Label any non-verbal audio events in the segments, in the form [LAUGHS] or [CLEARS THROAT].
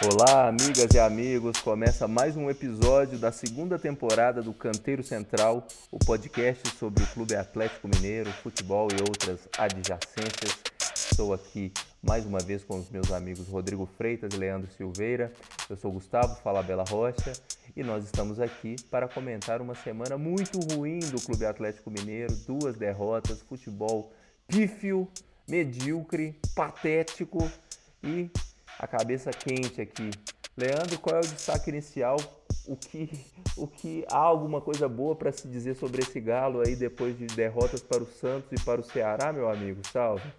Olá, amigas e amigos. Começa mais um episódio da segunda temporada do Canteiro Central, o podcast sobre o Clube Atlético Mineiro, futebol e outras adjacências. Estou aqui mais uma vez com os meus amigos Rodrigo Freitas e Leandro Silveira. Eu sou Gustavo Falabella Rocha e nós estamos aqui para comentar uma semana muito ruim do Clube Atlético Mineiro, duas derrotas, futebol pífio, medíocre, patético e a cabeça quente aqui. Leandro, qual é o destaque inicial? O que, o que há alguma coisa boa para se dizer sobre esse galo aí depois de derrotas para o Santos e para o Ceará, meu amigo? Salve.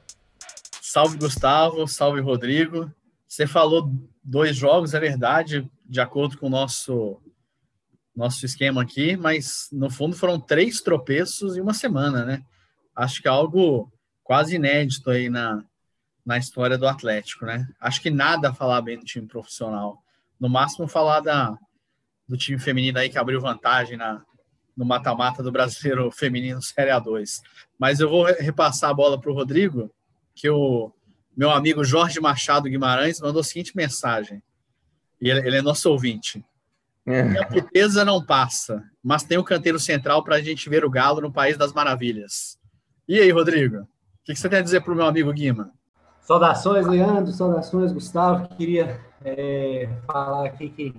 Salve Gustavo, salve Rodrigo. Você falou dois jogos, é verdade, de acordo com o nosso nosso esquema aqui, mas no fundo foram três tropeços em uma semana, né? Acho que é algo quase inédito aí na, na história do Atlético, né? Acho que nada a falar bem do time profissional. No máximo falar da, do time feminino aí que abriu vantagem na, no mata-mata do Brasileiro [LAUGHS] Feminino Série A2. Mas eu vou repassar a bola para o Rodrigo, que o meu amigo Jorge Machado Guimarães mandou a seguinte mensagem. E ele, ele é nosso ouvinte. É. A puteza não passa, mas tem o canteiro central para a gente ver o Galo no País das Maravilhas. E aí, Rodrigo? O que, que você tem a dizer para o meu amigo Guima? Saudações, Leandro, saudações, Gustavo. Queria é, falar aqui que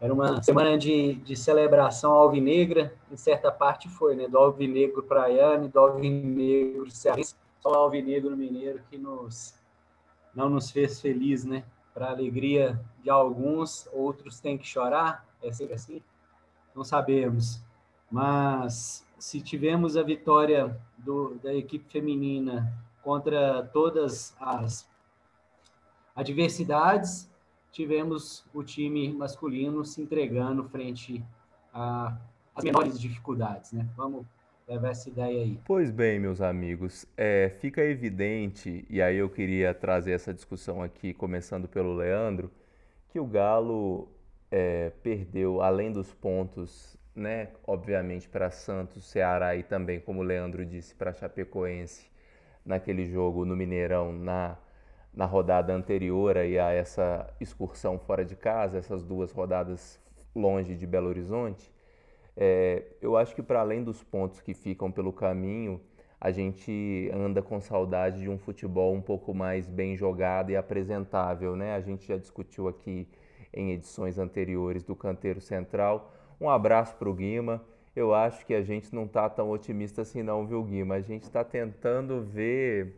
era uma semana de, de celebração alvinegra, em certa parte foi, né? Do alvinegro praiano, do alvinegro cearense, só o alvinegro mineiro que nos, não nos fez feliz, né? Para alegria de alguns, outros têm que chorar, é sempre assim? Não sabemos. Mas se tivemos a vitória do, da equipe feminina contra todas as adversidades, tivemos o time masculino se entregando frente às menores dificuldades, né? Vamos levar essa ideia aí. Pois bem, meus amigos, é, fica evidente, e aí eu queria trazer essa discussão aqui, começando pelo Leandro, que o Galo é, perdeu, além dos pontos, né, obviamente para Santos, Ceará e também, como o Leandro disse, para Chapecoense, naquele jogo no Mineirão na, na rodada anterior aí a essa excursão fora de casa, essas duas rodadas longe de Belo Horizonte, é, eu acho que para além dos pontos que ficam pelo caminho, a gente anda com saudade de um futebol um pouco mais bem jogado e apresentável, né? A gente já discutiu aqui em edições anteriores do Canteiro Central. Um abraço para o Guima eu acho que a gente não está tão otimista assim não, viu, Guima? A gente está tentando ver,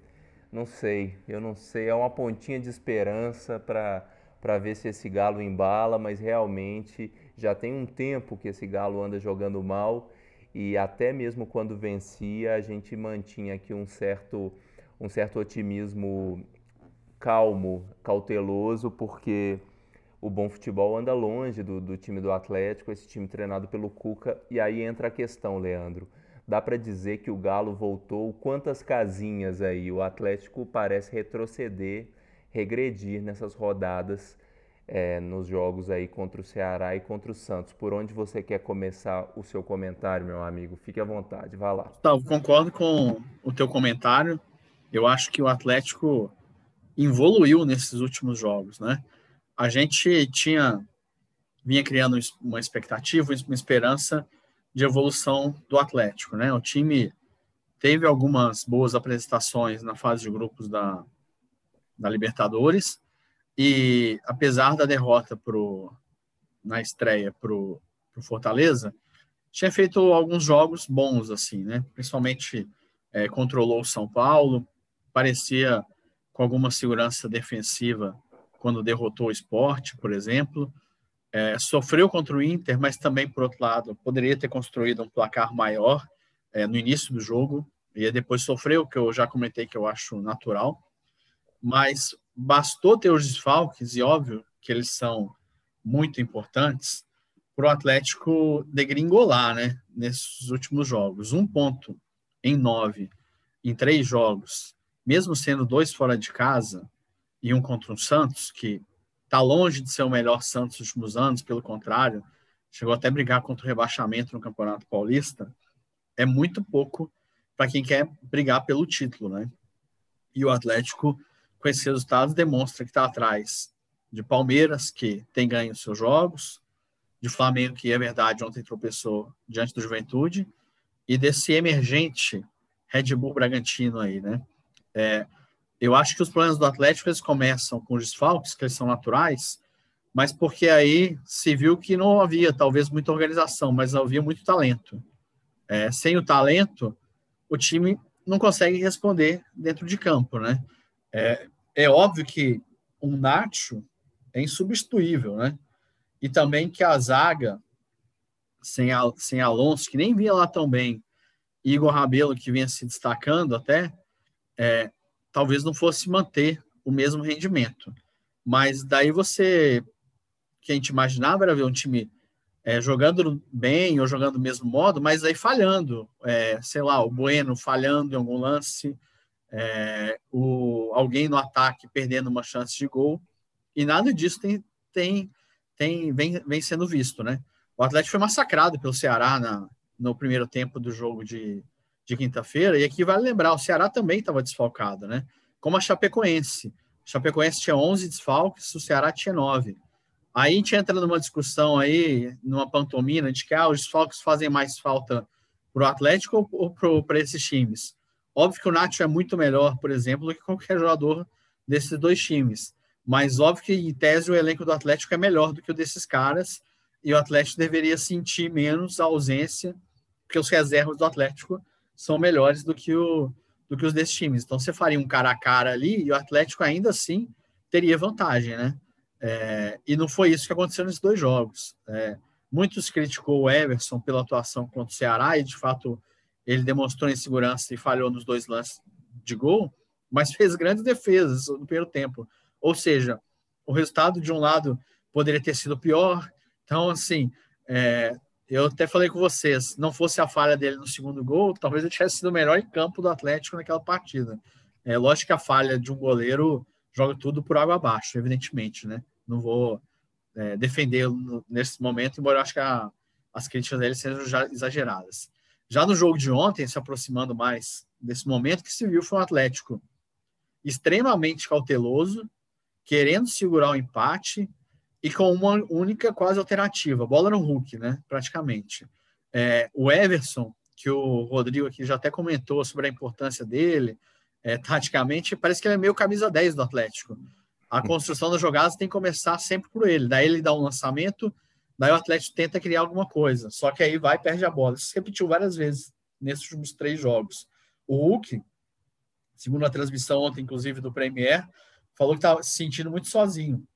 não sei, eu não sei, é uma pontinha de esperança para ver se esse galo embala, mas realmente já tem um tempo que esse galo anda jogando mal e até mesmo quando vencia a gente mantinha aqui um certo, um certo otimismo calmo, cauteloso, porque o bom futebol anda longe do, do time do Atlético, esse time treinado pelo Cuca. E aí entra a questão, Leandro. Dá para dizer que o Galo voltou quantas casinhas aí? O Atlético parece retroceder, regredir nessas rodadas é, nos jogos aí contra o Ceará e contra o Santos. Por onde você quer começar o seu comentário, meu amigo? Fique à vontade, vá lá. Tá, concordo com o teu comentário. Eu acho que o Atlético evoluiu nesses últimos jogos, né? A gente tinha vinha criando uma expectativa, uma esperança de evolução do Atlético, né? O time teve algumas boas apresentações na fase de grupos da, da Libertadores e apesar da derrota pro, na estreia para o Fortaleza, tinha feito alguns jogos bons assim, né? Principalmente é, controlou o São Paulo, parecia com alguma segurança defensiva quando derrotou o esporte, por exemplo. É, sofreu contra o Inter, mas também, por outro lado, poderia ter construído um placar maior é, no início do jogo, e depois sofreu, que eu já comentei que eu acho natural. Mas bastou ter os desfalques, e óbvio que eles são muito importantes, para o Atlético degringolar né, nesses últimos jogos. Um ponto em nove, em três jogos, mesmo sendo dois fora de casa, e um contra o Santos, que está longe de ser o melhor Santos nos últimos anos, pelo contrário, chegou até a brigar contra o rebaixamento no Campeonato Paulista, é muito pouco para quem quer brigar pelo título, né? E o Atlético, com esses resultados, demonstra que está atrás de Palmeiras, que tem ganho seus jogos, de Flamengo, que é verdade, ontem tropeçou diante do Juventude, e desse emergente Red Bull Bragantino aí, né? É, eu acho que os problemas do Atlético eles começam com os desfalques, que eles são naturais, mas porque aí se viu que não havia talvez muita organização, mas havia muito talento. É, sem o talento, o time não consegue responder dentro de campo, né? É, é óbvio que um Nacho é insubstituível, né? E também que a zaga, sem, a, sem Alonso, que nem vinha lá tão bem, Igor Rabelo, que vinha se destacando até, é, talvez não fosse manter o mesmo rendimento. Mas daí você, que a gente imaginava era ver um time é, jogando bem ou jogando do mesmo modo, mas aí falhando. É, sei lá, o Bueno falhando em algum lance, é, o, alguém no ataque perdendo uma chance de gol. E nada disso tem, tem, tem vem, vem sendo visto, né? O Atlético foi massacrado pelo Ceará na, no primeiro tempo do jogo de, de quinta-feira, e aqui vale lembrar, o Ceará também estava desfalcado, né? Como a Chapecoense. A Chapecoense tinha 11 desfalques, o Ceará tinha 9. Aí a gente entra numa discussão aí, numa pantomina, de que ah, os desfalques fazem mais falta para o Atlético ou, ou para esses times. Óbvio que o Nacho é muito melhor, por exemplo, do que qualquer jogador desses dois times. Mas óbvio que, em tese, o elenco do Atlético é melhor do que o desses caras, e o Atlético deveria sentir menos a ausência porque os reservas do Atlético são melhores do que, o, do que os desses times. Então você faria um cara a cara ali e o Atlético ainda assim teria vantagem, né? É, e não foi isso que aconteceu nesses dois jogos. É, muitos criticou o Everson pela atuação contra o Ceará e de fato ele demonstrou insegurança e falhou nos dois lances de gol, mas fez grandes defesas no primeiro tempo. Ou seja, o resultado de um lado poderia ter sido pior. Então, assim, é, eu até falei com vocês, não fosse a falha dele no segundo gol, talvez ele tivesse sido o melhor em campo do Atlético naquela partida. É lógico que a falha de um goleiro joga tudo por água abaixo, evidentemente, né? Não vou é, defendê-lo nesse momento, embora eu acho que a, as críticas dele sejam já exageradas. Já no jogo de ontem, se aproximando mais desse momento, que se viu foi um Atlético extremamente cauteloso, querendo segurar o empate, e com uma única quase alternativa, bola no Hulk, né? Praticamente. É, o Everson, que o Rodrigo aqui já até comentou sobre a importância dele, é, taticamente, parece que ele é meio camisa 10 do Atlético. A hum. construção das jogadas tem que começar sempre por ele. Daí ele dá um lançamento, daí o Atlético tenta criar alguma coisa. Só que aí vai e perde a bola. Isso se repetiu várias vezes nesses últimos três jogos. O Hulk, segundo a transmissão ontem, inclusive, do Premier, falou que estava se sentindo muito sozinho.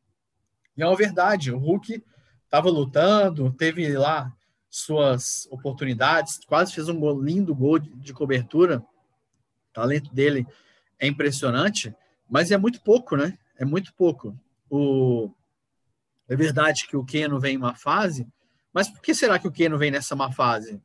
E é uma verdade, o Hulk estava lutando, teve lá suas oportunidades, quase fez um lindo gol de, de cobertura. O talento dele é impressionante, mas é muito pouco, né? É muito pouco. O... É verdade que o Keno vem em uma fase, mas por que será que o Keno vem nessa má fase?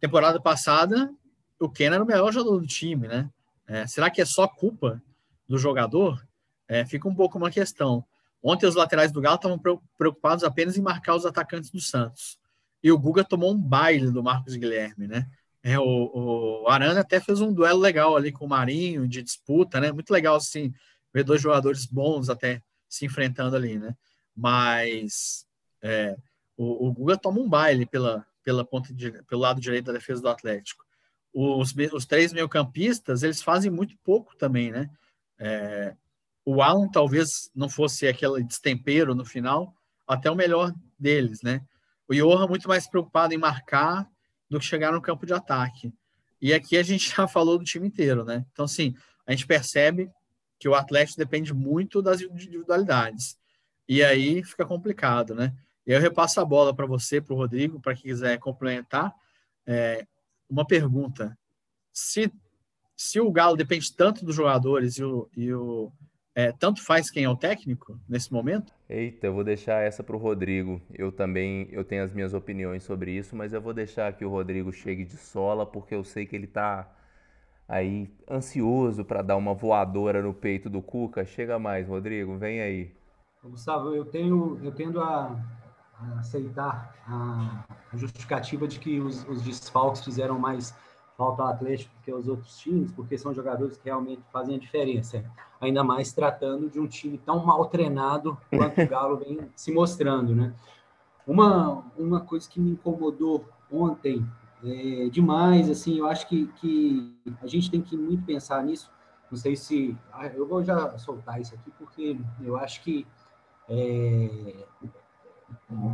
Temporada passada, o Keno era o melhor jogador do time, né? É, será que é só culpa do jogador? É, fica um pouco uma questão. Ontem os laterais do Galo estavam preocupados apenas em marcar os atacantes do Santos. E o Guga tomou um baile do Marcos Guilherme, né? É, o, o Arana até fez um duelo legal ali com o Marinho, de disputa, né? Muito legal, assim, ver dois jogadores bons até se enfrentando ali, né? Mas é, o, o Guga toma um baile pela, pela ponta de, pelo lado direito da defesa do Atlético. Os, os três meio-campistas, eles fazem muito pouco também, né? É, o Alan talvez não fosse aquele destempero no final, até o melhor deles, né? O Johan muito mais preocupado em marcar do que chegar no campo de ataque. E aqui a gente [LAUGHS] já falou do time inteiro, né? Então, assim, a gente percebe que o Atlético depende muito das individualidades. E aí fica complicado, né? Eu repasso a bola para você, para o Rodrigo, para quem quiser complementar. É, uma pergunta: se, se o Galo depende tanto dos jogadores e o, e o, é, tanto faz quem é o técnico nesse momento? Eita, eu vou deixar essa para o Rodrigo. Eu também eu tenho as minhas opiniões sobre isso, mas eu vou deixar que o Rodrigo chegue de sola, porque eu sei que ele está aí ansioso para dar uma voadora no peito do Cuca. Chega mais, Rodrigo, vem aí. Gustavo, eu tenho eu tendo a, a aceitar a, a, justificativa de que os, os desfalques fizeram mais falta ao Atlético que os outros times, porque são jogadores que realmente fazem a diferença. Ainda mais tratando de um time tão mal treinado quanto o [LAUGHS] Galo vem se mostrando, né? Uma, uma coisa que me incomodou ontem é, demais, assim, eu acho que, que a gente tem que muito pensar nisso. Não sei se ah, eu vou já soltar isso aqui porque eu acho que é,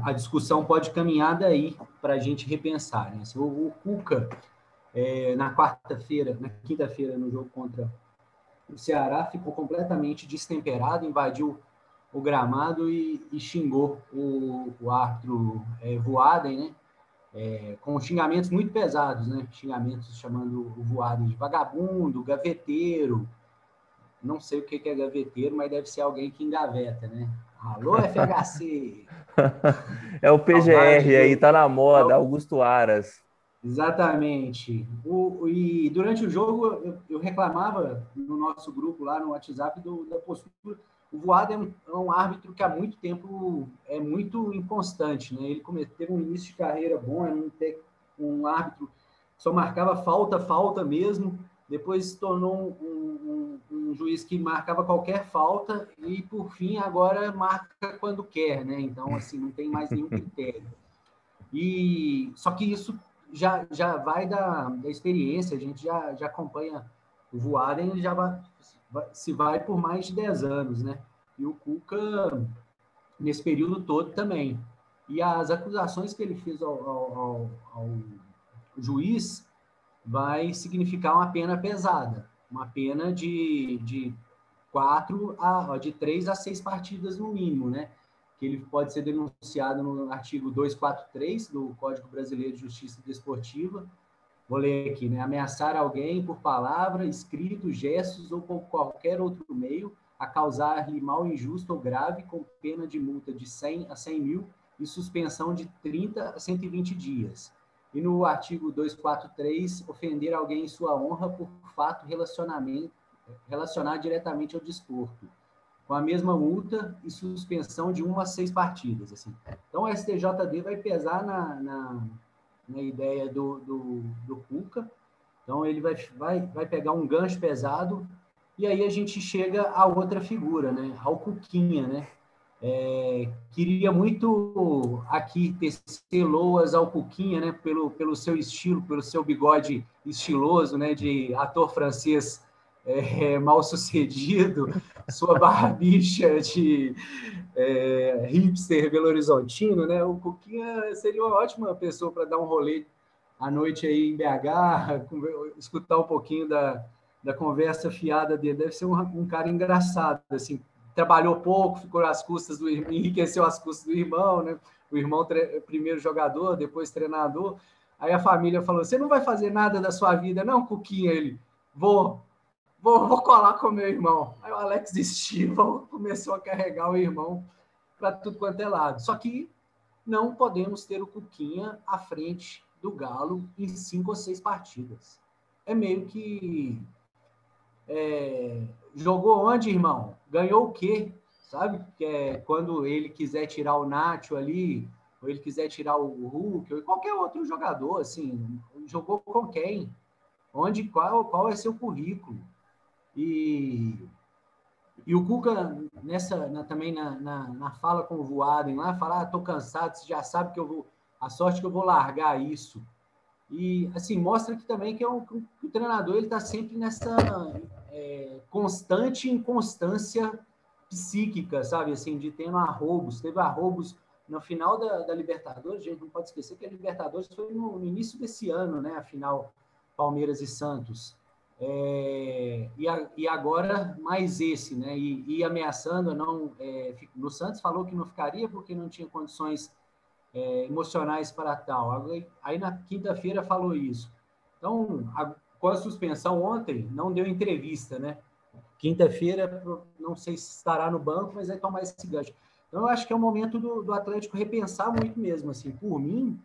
a discussão pode caminhar daí para a gente repensar. Né? Se o, o Cuca é, na quarta-feira, na quinta-feira no jogo contra o Ceará ficou completamente destemperado, invadiu o gramado e, e xingou o, o árbitro é, Voaden, né? É, com xingamentos muito pesados, né? Xingamentos chamando o Voaden de vagabundo, gaveteiro. Não sei o que é gaveteiro, mas deve ser alguém que engaveta, né? Alô, FHC! [LAUGHS] é o PGR aí, tá na moda, Augusto Aras. Exatamente. O, e durante o jogo eu, eu, reclamava no nosso grupo lá no WhatsApp do, da postura. O Voado é um, é um, árbitro que há muito tempo é muito inconstante, né? Ele cometeu um início de carreira bom, era um, um árbitro só marcava falta, falta mesmo. Depois se tornou um, um, juiz que marcava qualquer falta e por fim agora marca quando quer, né? Então assim não tem mais nenhum critério. E só que isso já, já vai da, da experiência, a gente já, já acompanha o Voaden, ele já vai, se vai por mais de 10 anos, né? E o Cuca, nesse período todo também. E as acusações que ele fez ao, ao, ao, ao juiz vai significar uma pena pesada, uma pena de, de quatro a de três a seis partidas no mínimo, né? Que ele pode ser denunciado no artigo 243 do Código Brasileiro de Justiça Desportiva. Vou ler aqui, né? Ameaçar alguém por palavra, escrito, gestos ou por qualquer outro meio a causar-lhe mal injusto ou grave com pena de multa de 100 a 100 mil e suspensão de 30 a 120 dias. E no artigo 243, ofender alguém em sua honra por fato relacionamento relacionar diretamente ao desporto com a mesma multa e suspensão de uma a seis partidas. Assim. Então, o STJD vai pesar na, na, na ideia do, do, do Cuca. Então, ele vai, vai, vai pegar um gancho pesado e aí a gente chega a outra figura, né? ao Cuquinha. Né? É, queria muito aqui tecer loas ao Cuquinha, né? pelo, pelo seu estilo, pelo seu bigode estiloso, né? de ator francês é, [LAUGHS] mal sucedido, [LAUGHS] sua barbicha de é, hipster Belo Horizontino, né? O Cuquinha seria uma ótima pessoa para dar um rolê à noite aí em BH, [LAUGHS] escutar um pouquinho da, da conversa fiada dele. Deve ser um, um cara engraçado, assim, trabalhou pouco, ficou às custas do enriqueceu às custas do irmão, né? O irmão primeiro jogador, depois treinador. Aí a família falou: "Você não vai fazer nada da sua vida, não, Cuquinha?" Ele: "Vou vou, vou colar com meu irmão. Aí o Alex Stival [LAUGHS] começou a carregar o irmão para tudo quanto é lado. Só que não podemos ter o Cuquinha à frente do Galo em cinco ou seis partidas. É meio que. É, jogou onde, irmão? Ganhou o quê? Sabe? Que é quando ele quiser tirar o Nacho ali, ou ele quiser tirar o Hulk, ou qualquer outro jogador, assim, jogou com quem? Onde, qual, qual é seu currículo? E, e o Cuca, nessa, na, também na, na, na, fala com o Voaden lá, fala, ah, tô cansado, você já sabe que eu vou, a sorte que eu vou largar isso. E, assim, mostra que também que, é um, que o treinador ele está sempre nessa é, constante inconstância psíquica, sabe? Assim, de tendo arrobos. Teve arrobos no final da, da Libertadores, gente, não pode esquecer que a Libertadores foi no, no início desse ano, né? A final Palmeiras e Santos. É, e, a, e, agora mais esse, né? E, e ameaçando não. É, no Santos falou que não ficaria porque não tinha condições é, emocionais para tal. Aí na quinta-feira falou isso. Então, a, com a suspensão ontem, não deu entrevista, né? Quinta-feira, não sei se estará no banco, mas vai tomar esse gancho. Então, eu acho que é o momento do, do Atlético repensar muito mesmo. Assim, por mim,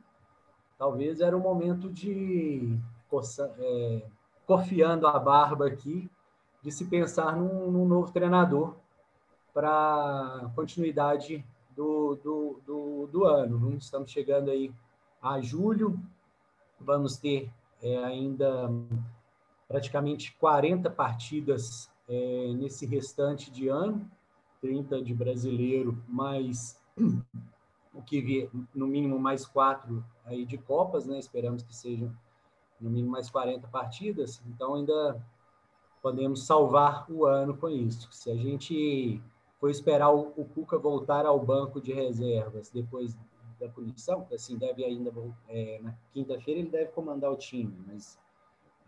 talvez era o momento de é, corfiando a barba aqui de se pensar num, num novo treinador para continuidade do, do, do, do, ano. Estamos chegando aí a julho, vamos ter é ainda praticamente 40 partidas é, nesse restante de ano, 30 de brasileiro, mais [CLEARS THROAT] o que vier, no mínimo mais quatro aí de Copas, né? Esperamos que sejam no mínimo mais 40 partidas, então ainda podemos salvar o ano com isso. Se a gente for esperar o, o Cuca voltar ao banco de reservas depois da punição, assim, deve ainda, é, na quinta-feira ele deve comandar o time, mas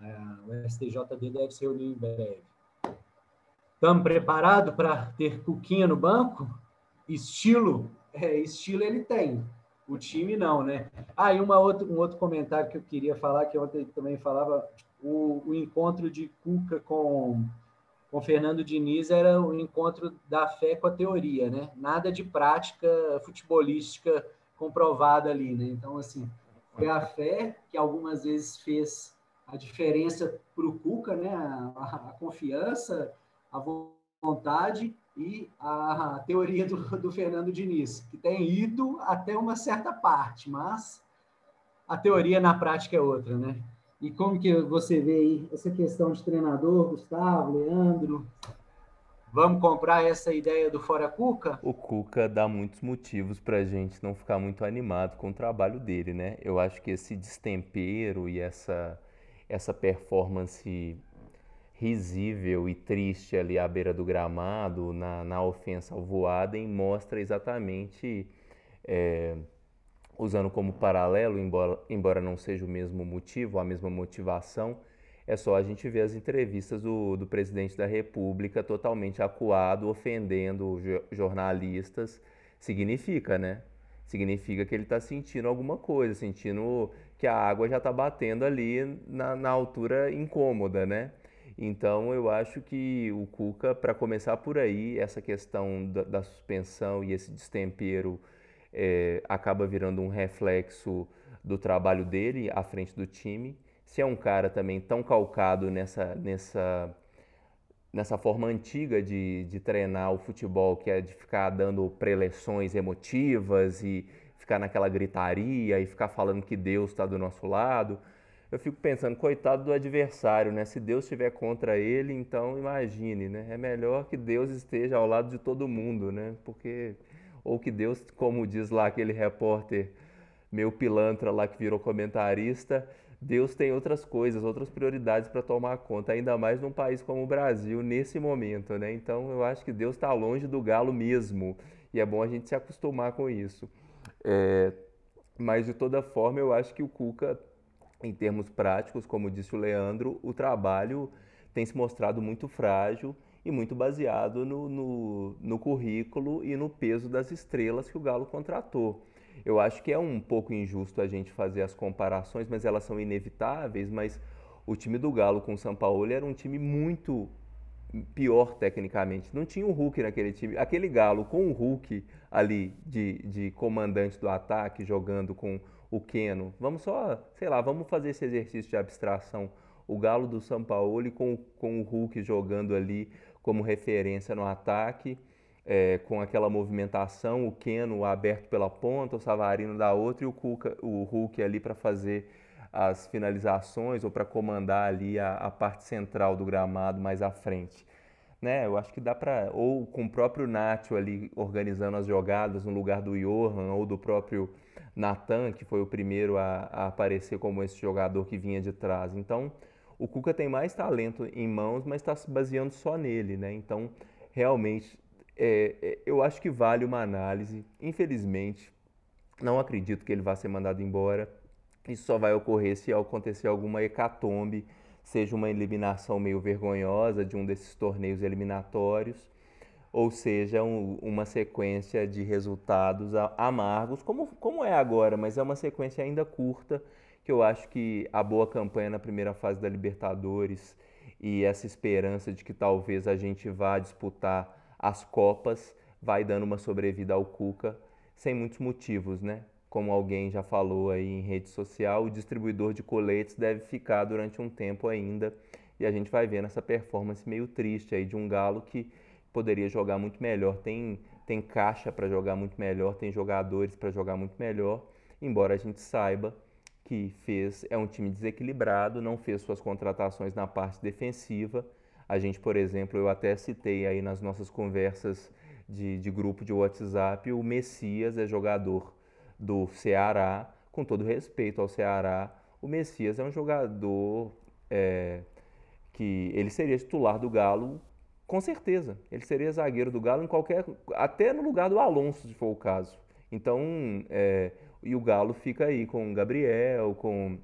é, o STJD deve se reunir em breve. Estamos preparados para ter Cuquinha no banco? Estilo? É, estilo ele tem. O time não, né? Ah, e uma outra, um outro comentário que eu queria falar, que ontem também falava, o, o encontro de Cuca com, com Fernando Diniz era o encontro da fé com a teoria, né? Nada de prática futebolística comprovada ali, né? Então, assim, foi a fé que algumas vezes fez a diferença para o Cuca, né? A, a, confiança, a vontade e a, teoria do, do, Fernando Diniz, que tem ido até uma certa parte, mas a teoria na prática é outra, né? E como que você vê aí essa questão de treinador, Gustavo, Leandro? Vamos comprar essa ideia do Fora Cuca? O Cuca dá muitos motivos para a gente não ficar muito animado com o trabalho dele, né? Eu acho que esse destempero e essa, essa performance risível e triste ali à beira do gramado, na, na ofensa ao Voaden, mostra exatamente, é, usando como paralelo, embora, embora não seja o mesmo motivo, a mesma motivação, é só a gente ver as entrevistas do, do presidente da República totalmente acuado, ofendendo jornalistas. Significa, né? Significa que ele está sentindo alguma coisa, sentindo que a água já está batendo ali na, na altura incômoda, né? Então eu acho que o Cuca, para começar por aí, essa questão da, da suspensão e esse destempero é, acaba virando um reflexo do trabalho dele à frente do time. Se é um cara também tão calcado nessa, nessa, nessa forma antiga de, de treinar o futebol, que é de ficar dando preleções emotivas e ficar naquela gritaria e ficar falando que Deus está do nosso lado, eu fico pensando, coitado do adversário, né? Se Deus estiver contra ele, então imagine, né? É melhor que Deus esteja ao lado de todo mundo, né? Porque ou que Deus, como diz lá aquele repórter meu pilantra lá que virou comentarista, Deus tem outras coisas, outras prioridades para tomar conta, ainda mais num país como o Brasil nesse momento, né? Então eu acho que Deus está longe do galo mesmo e é bom a gente se acostumar com isso. É, mas de toda forma eu acho que o Cuca, em termos práticos, como disse o Leandro, o trabalho tem se mostrado muito frágil e muito baseado no, no, no currículo e no peso das estrelas que o Galo contratou. Eu acho que é um pouco injusto a gente fazer as comparações, mas elas são inevitáveis. Mas o time do Galo com o São Paulo era um time muito pior tecnicamente. Não tinha o Hulk naquele time. Aquele Galo com o Hulk ali de, de comandante do ataque, jogando com o Keno. Vamos só, sei lá, vamos fazer esse exercício de abstração. O Galo do São Paulo com, com o Hulk jogando ali como referência no ataque é, com aquela movimentação, o Keno aberto pela ponta, o Savarino da outra e o, Cuca, o Hulk ali para fazer as finalizações ou para comandar ali a, a, parte central do gramado mais à frente. Né? Eu acho que dá para. Ou com o próprio Nacho ali organizando as jogadas no lugar do Johan ou do próprio Natan, que foi o primeiro a, a aparecer como esse jogador que vinha de trás. Então, o Cuca tem mais talento em mãos, mas está se baseando só nele. Né? Então, realmente é, é, eu acho que vale uma análise. Infelizmente, não acredito que ele vá ser mandado embora. Isso só vai ocorrer se acontecer alguma hecatombe, seja uma eliminação meio vergonhosa de um desses torneios eliminatórios, ou seja, um, uma sequência de resultados amargos, como, como é agora, mas é uma sequência ainda curta, que eu acho que a boa campanha na primeira fase da Libertadores e essa esperança de que talvez a gente vá disputar as Copas, vai dando uma sobrevida ao Cuca, sem muitos motivos, né? Como alguém já falou aí em rede social, o distribuidor de coletes deve ficar durante um tempo ainda. E a gente vai vendo essa performance meio triste aí de um Galo que poderia jogar muito melhor, tem, tem caixa para jogar muito melhor, tem jogadores para jogar muito melhor, embora a gente saiba que fez é um time desequilibrado, não fez suas contratações na parte defensiva. A gente, por exemplo, eu até citei aí nas nossas conversas de, de grupo de WhatsApp, o Messias é jogador do Ceará, com todo respeito ao Ceará, o Messias é um jogador é, que ele seria titular do Galo com certeza. Ele seria zagueiro do Galo em qualquer. até no lugar do Alonso, se for o caso. Então, é, e o Galo fica aí com Gabriel, com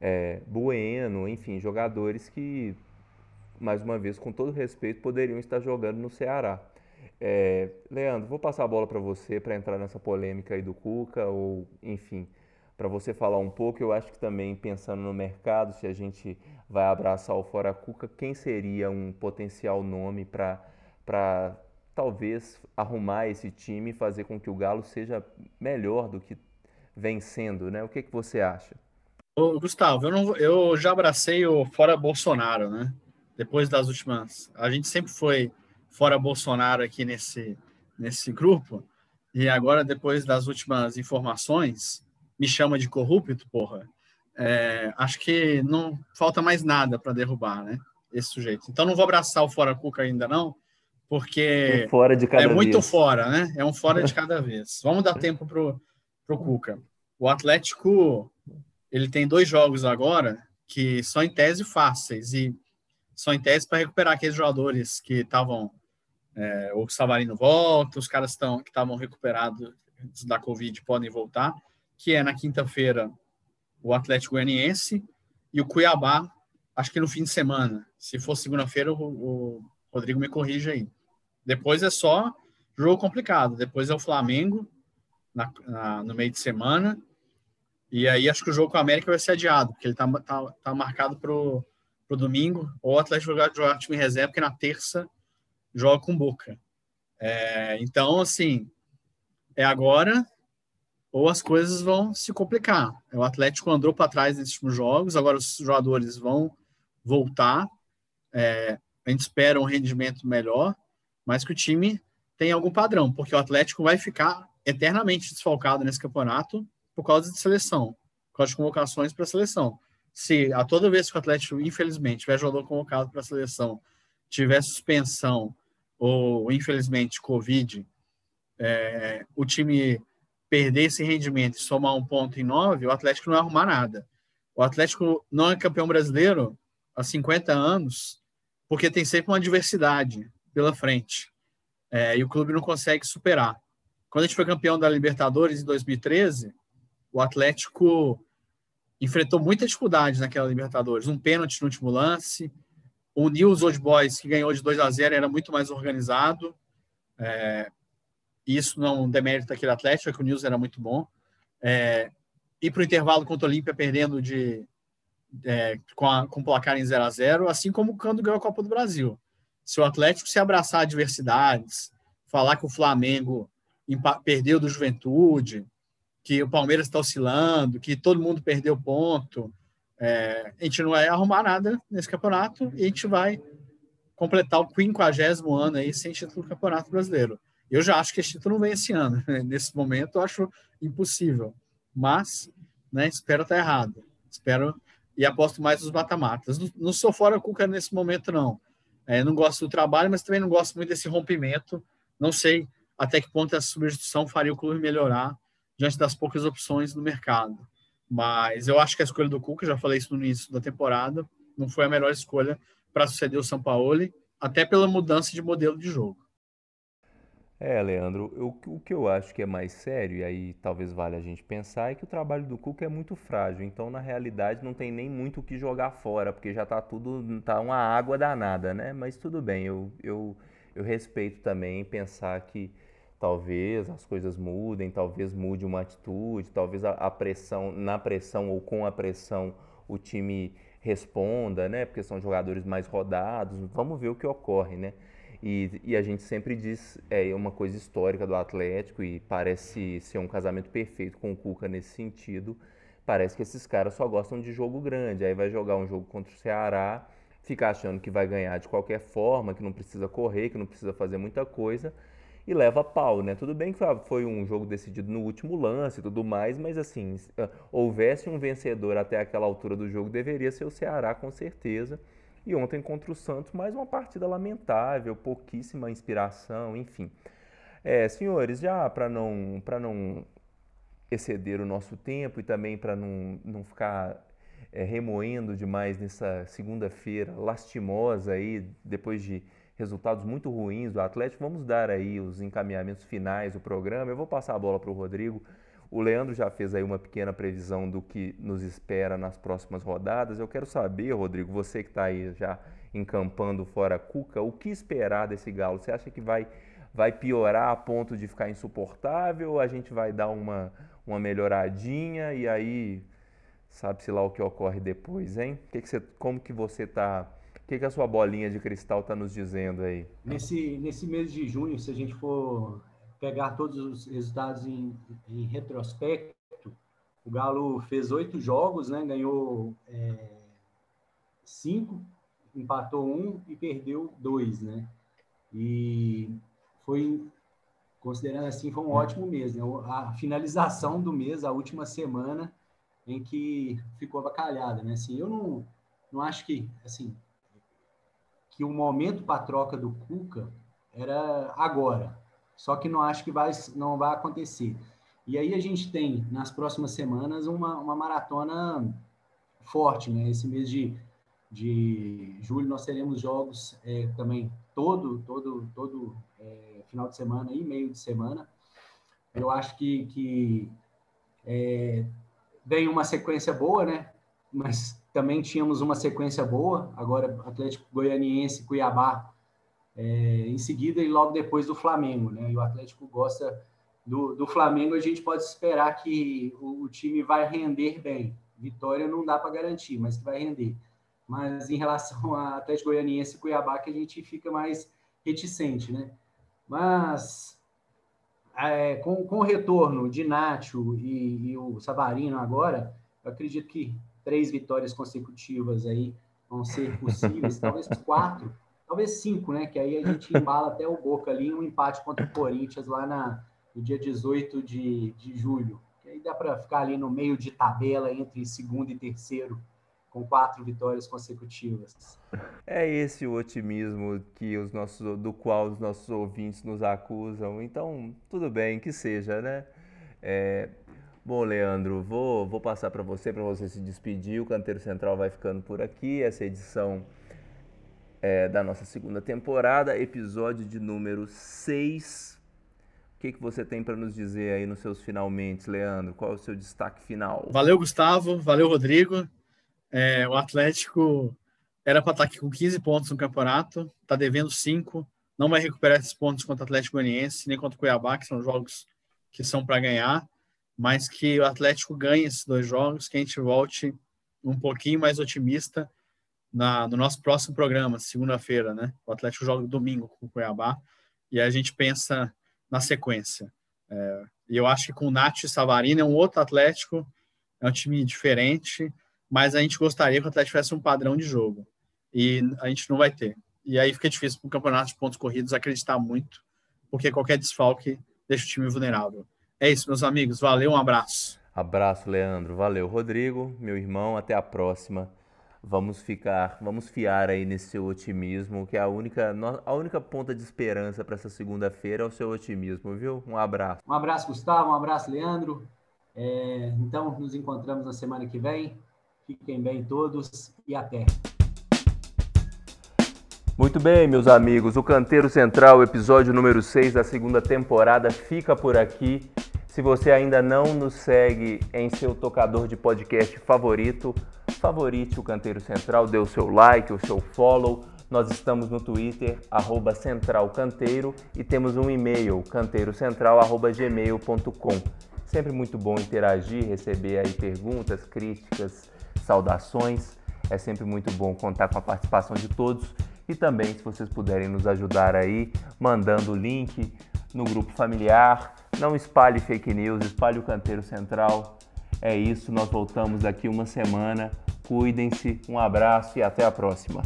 é, Bueno, enfim, jogadores que, mais uma vez, com todo respeito, poderiam estar jogando no Ceará. É, Leandro, vou passar a bola para você para entrar nessa polêmica aí do Cuca, ou enfim, para você falar um pouco. Eu acho que também pensando no mercado, se a gente vai abraçar o Fora Cuca, quem seria um potencial nome para talvez arrumar esse time e fazer com que o Galo seja melhor do que vem sendo, né? O que, que você acha? Ô, Gustavo, eu, não, eu já abracei o Fora Bolsonaro, né? Depois das últimas. A gente sempre foi fora Bolsonaro aqui nesse, nesse grupo. E agora, depois das últimas informações, me chama de corrupto, porra. É, acho que não falta mais nada para derrubar, né? Esse sujeito. Então não vou abraçar o fora Cuca ainda não, porque um fora de cada é muito vez. fora, né? É um fora de [LAUGHS] cada vez. Vamos dar tempo pro pro Cuca. O Atlético ele tem dois jogos agora que são em tese fáceis e são em tese para recuperar aqueles jogadores que estavam é, o Savarino volta, os caras tão, que estavam recuperados da Covid podem voltar, que é na quinta-feira o Atlético Goianiense e o Cuiabá, acho que no fim de semana. Se for segunda-feira, o, o, Rodrigo me corrige aí. Depois é só jogo complicado. Depois é o Flamengo na, na, no meio de semana. E aí acho que o jogo com a América vai ser adiado, porque ele está tá, tá marcado para o domingo. Ou o Atlético jogar, jogar time reserva, porque na terça joga com Boca. É, então, assim, é agora ou as coisas vão se complicar. O Atlético andou para trás nesses últimos jogos, agora os jogadores vão voltar. É, a gente espera um rendimento melhor, mas que o time tenha algum padrão, porque o Atlético vai ficar eternamente desfalcado nesse campeonato por causa de seleção, por causa de convocações para a seleção. Se a toda vez que o Atlético, infelizmente, tiver jogador convocado para a seleção, tiver suspensão ou, infelizmente, Covid, é, o time perder esse rendimento e somar um ponto em nove, o Atlético não vai arrumar nada. O Atlético não é campeão brasileiro há 50 anos, porque tem sempre uma adversidade pela frente. É, e o clube não consegue superar. Quando a gente foi campeão da Libertadores em 2013, o Atlético enfrentou muita dificuldade naquela Libertadores. Um pênalti no último lance, o News Old Boys, que ganhou de 2 a 0, era muito mais organizado. É, isso não demérita aquele Atlético, é que o News era muito bom. É, ir para o intervalo contra o Olímpia perdendo de, é, com, a, com o placar em 0 a 0 assim como quando ganhou a Copa do Brasil. Se o Atlético se abraçar adversidades, falar que o Flamengo perdeu do Juventude, que o Palmeiras está oscilando, que todo mundo perdeu ponto, é, a gente não vai arrumar nada nesse campeonato e a gente vai completar o 50 ano aí sem título do Campeonato Brasileiro. Eu já acho que esse título não vem esse ano. Nesse momento, eu acho impossível. Mas, né, espero estar errado. Espero e aposto mais nos mata-matas. Não, não, sou fora Cuca nesse momento, não. É, não gosto do trabalho, mas também não gosto muito desse rompimento. Não sei até que ponto essa substituição faria o clube melhorar diante das poucas opções no mercado. Mas eu acho que a escolha do Cuca, já falei isso no início da temporada, não foi a melhor escolha para suceder o São Paulo, até pela mudança de modelo de jogo. É, Leandro, eu, o que eu acho que é mais sério, e aí talvez valha a gente pensar, é que o trabalho do Cuca é muito frágil. Então, na realidade, não tem nem muito o que jogar fora, porque já tá tudo, tá uma água danada, né? Mas tudo bem, eu, eu, eu respeito também pensar que talvez as coisas mudem, talvez mude uma atitude, talvez a, a pressão, na pressão ou com a pressão, o time responda, né? Porque são jogadores mais rodados. Vamos ver o que ocorre, né? E, e, a gente sempre diz, é uma coisa histórica do Atlético e parece ser um casamento perfeito com o Cuca nesse sentido. Parece que esses caras só gostam de jogo grande. Aí vai jogar um jogo contra o Ceará, fica achando que vai ganhar de qualquer forma, que não precisa correr, que não precisa fazer muita coisa. E leva pau, né? Tudo bem que foi um jogo decidido no último lance e tudo mais, mas assim, ah, houvesse um vencedor até aquela altura do jogo, deveria ser o Ceará com certeza. E ontem contra o Santos, mais uma partida lamentável, pouquíssima inspiração, enfim. É, senhores, já para não, não exceder o nosso tempo e também para não, não ficar é, remoendo demais nessa segunda-feira lastimosa aí, depois de resultados muito ruins do Atlético. Vamos dar aí os encaminhamentos finais do programa. Eu vou passar a bola para o Rodrigo. O Leandro já fez aí uma pequena previsão do que nos espera nas próximas rodadas. Eu quero saber, Rodrigo, você que está aí já encampando fora Cuca, o que esperar desse Galo? Você acha que vai, vai piorar a ponto de ficar insuportável a gente vai dar uma, uma melhoradinha e aí sabe-se lá o que ocorre depois, hein? Que que você, como que você está que, que a sua bolinha de cristal está nos dizendo aí? Nesse, nesse mês de junho, se a gente for pegar todos os resultados em, em retrospecto, o Galo fez oito jogos, né? ganhou é, cinco, empatou um e perdeu dois. Né? E foi, considerando assim, foi um ótimo mês. Né? A finalização do mês, a última semana, em que ficou abacalhada. Né? Assim, eu não, não acho que, assim, que o momento para troca do Cuca era agora. Só que não acho que vai, não vai acontecer. E aí a gente tem, nas próximas semanas, uma, uma maratona forte. Né? Esse mês de, de julho nós teremos jogos é, também todo, todo, todo é, final de semana e meio de semana. Eu acho que, que é, vem uma sequência boa, né? Mas também tínhamos uma sequência boa, agora Atlético Goianiense, Cuiabá, é, em seguida e logo depois do Flamengo, né? E o Atlético gosta do, do Flamengo, a gente pode esperar que o, o time vai render bem. Vitória não dá para garantir, mas que vai render. Mas em relação a Atlético Goianiense e Cuiabá, que a gente fica mais reticente, né? Mas é, com, com o retorno de Nacho e, e o Savarino agora, eu acredito que três vitórias consecutivas aí vão ser possíveis, [LAUGHS] talvez quatro, talvez cinco, né? Que aí a gente embala até o Boca ali, um empate contra o Corinthians lá na, no dia 18 de, de julho. Que aí dá para ficar ali no meio de tabela entre segundo e terceiro, com quatro vitórias consecutivas. É esse o otimismo que os nossos, do qual os nossos ouvintes nos acusam. Então, tudo bem que seja, né? É, Bom, Leandro, vou, vou passar para você, para você se despedir. O Canteiro Central vai ficando por aqui. Essa edição é da nossa segunda temporada, episódio de número 6. O que, que você tem para nos dizer aí nos seus finalmente, Leandro? Qual é o seu destaque final? Valeu, Gustavo. Valeu, Rodrigo. É, o Atlético era para estar tá aqui com 15 pontos no campeonato, está devendo 5. Não vai recuperar esses pontos contra o Atlético Goianiense, nem contra o Cuiabá, que são jogos que são para ganhar mas que o Atlético ganhe esses dois jogos, que a gente volte um pouquinho mais otimista na, no nosso próximo programa, segunda-feira, né? O Atlético joga domingo com o Cuiabá e a gente pensa na sequência. É, e eu acho que com o Nath e Savarino é um outro Atlético, é um time diferente, mas a gente gostaria que o Atlético tivesse um padrão de jogo e a gente não vai ter. E aí fica difícil para o campeonato de pontos corridos acreditar muito, porque qualquer desfalque deixa o time vulnerável. É isso, meus amigos. Valeu, um abraço. Abraço, Leandro. Valeu, Rodrigo, meu irmão. Até a próxima. Vamos ficar, vamos fiar aí nesse seu otimismo, que é a única, a única ponta de esperança para essa segunda-feira é o seu otimismo, viu? Um abraço. Um abraço, Gustavo. Um abraço, Leandro. É, então, nos encontramos na semana que vem. Fiquem bem todos e até. Muito bem, meus amigos, o Canteiro Central, episódio número 6 da segunda temporada, fica por aqui. Se você ainda não nos segue em seu tocador de podcast favorito, favorite o Canteiro Central, dê o seu like, o seu follow. Nós estamos no Twitter, arroba centralcanteiro, e temos um e-mail, canteirocentral.gmail.com. Sempre muito bom interagir, receber aí perguntas, críticas, saudações. É sempre muito bom contar com a participação de todos. E também, se vocês puderem nos ajudar aí, mandando o link no grupo familiar. Não espalhe fake news, espalhe o canteiro central. É isso, nós voltamos daqui uma semana. Cuidem-se, um abraço e até a próxima.